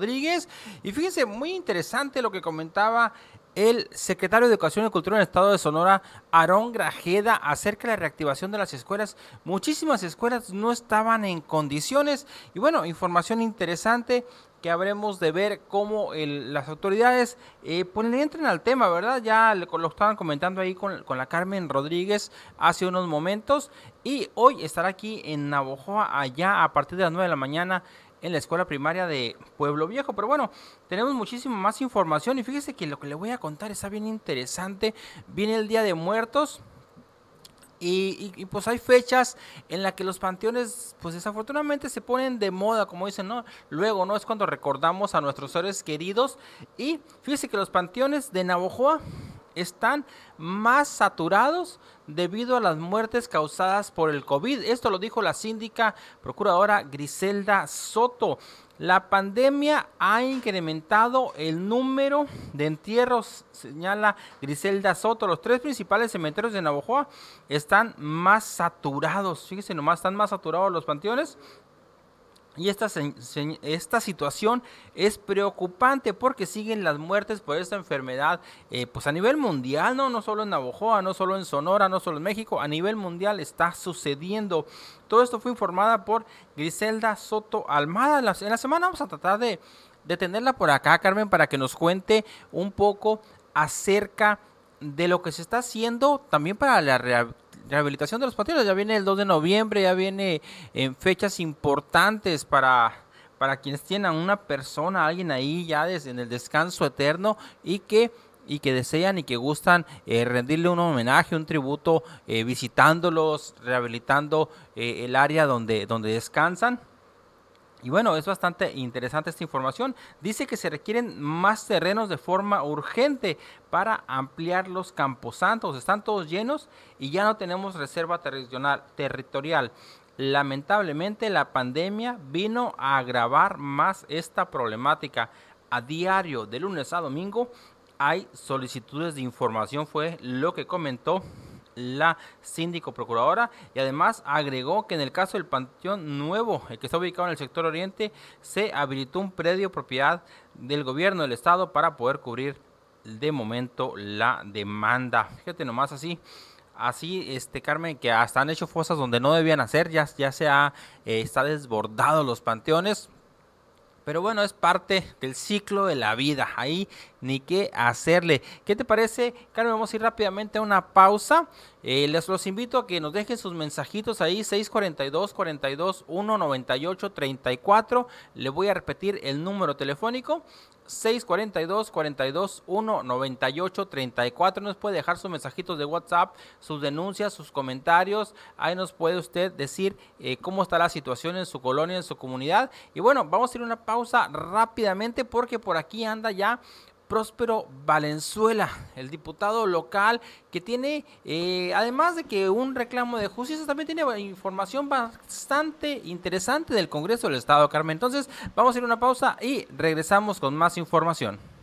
Rodríguez. Y fíjense, muy interesante lo que comentaba el secretario de Educación y Cultura en el Estado de Sonora, Aarón Grajeda, acerca de la reactivación de las escuelas. Muchísimas escuelas no estaban en condiciones. Y bueno, información interesante que habremos de ver cómo las autoridades eh, pues le entran al tema, ¿verdad? Ya lo estaban comentando ahí con, con, la Carmen Rodríguez hace unos momentos y hoy estará aquí en Navojoa, allá a partir de las 9 de la mañana en la escuela primaria de Pueblo Viejo. Pero bueno, tenemos muchísima más información y fíjese que lo que le voy a contar está bien interesante. Viene el Día de Muertos. Y, pues hay fechas en las que los panteones, pues desafortunadamente se ponen de moda, como dicen, ¿no? Luego, ¿no? Es cuando recordamos a nuestros seres queridos. Y fíjese que los panteones de Navojoa están más saturados debido a las muertes causadas por el COVID. Esto lo dijo la síndica procuradora Griselda Soto. La pandemia ha incrementado el número de entierros, señala Griselda Soto. Los tres principales cementerios de Navojoa están más saturados. Fíjense nomás, están más saturados los panteones y esta, esta situación es preocupante porque siguen las muertes por esta enfermedad eh, pues a nivel mundial, ¿no? no solo en Navojoa, no solo en Sonora, no solo en México, a nivel mundial está sucediendo. Todo esto fue informada por Griselda Soto Almada. En la, semana vamos a tratar de, de tenerla por acá, Carmen, para que nos cuente un poco acerca de lo que se está haciendo también para la rehabilitación de los panteones. Ya viene el 2 de noviembre, ya viene en fechas importantes para, para quienes tienen una persona, alguien ahí ya desde en el descanso eterno y que y que desean y que gustan eh, rendirle un homenaje, un tributo, eh, visitándolos, rehabilitando eh, el área donde, donde descansan. Y bueno, es bastante interesante esta información. Dice que se requieren más terrenos de forma urgente para ampliar los camposantos. Están todos llenos y ya no tenemos reserva territorial. Lamentablemente la pandemia vino a agravar más esta problemática. A diario, de lunes a domingo, hay solicitudes de información, fue lo que comentó la síndico procuradora y además agregó que en el caso del Panteón Nuevo, el que está ubicado en el sector oriente, se habilitó un predio propiedad del gobierno del estado para poder cubrir de momento la demanda. Fíjate nomás así así, este Carmen, que hasta han hecho fosas donde no debían hacer, ya, ya se ha, eh, está desbordado los panteones. Pero bueno, es parte del ciclo de la vida. Ahí ni qué hacerle. ¿Qué te parece, Carmen? Vamos a ir rápidamente a una pausa. Eh, les los invito a que nos dejen sus mensajitos ahí, 642 42 198 34. Le voy a repetir el número telefónico. 642 42 198 34 nos puede dejar sus mensajitos de WhatsApp, sus denuncias, sus comentarios. Ahí nos puede usted decir eh, cómo está la situación en su colonia, en su comunidad. Y bueno, vamos a ir a una pausa rápidamente porque por aquí anda ya Próspero Valenzuela, el diputado local que tiene, eh, además de que un reclamo de justicia, también tiene información bastante interesante del Congreso del Estado, Carmen. Entonces, vamos a ir a una pausa y regresamos con más información.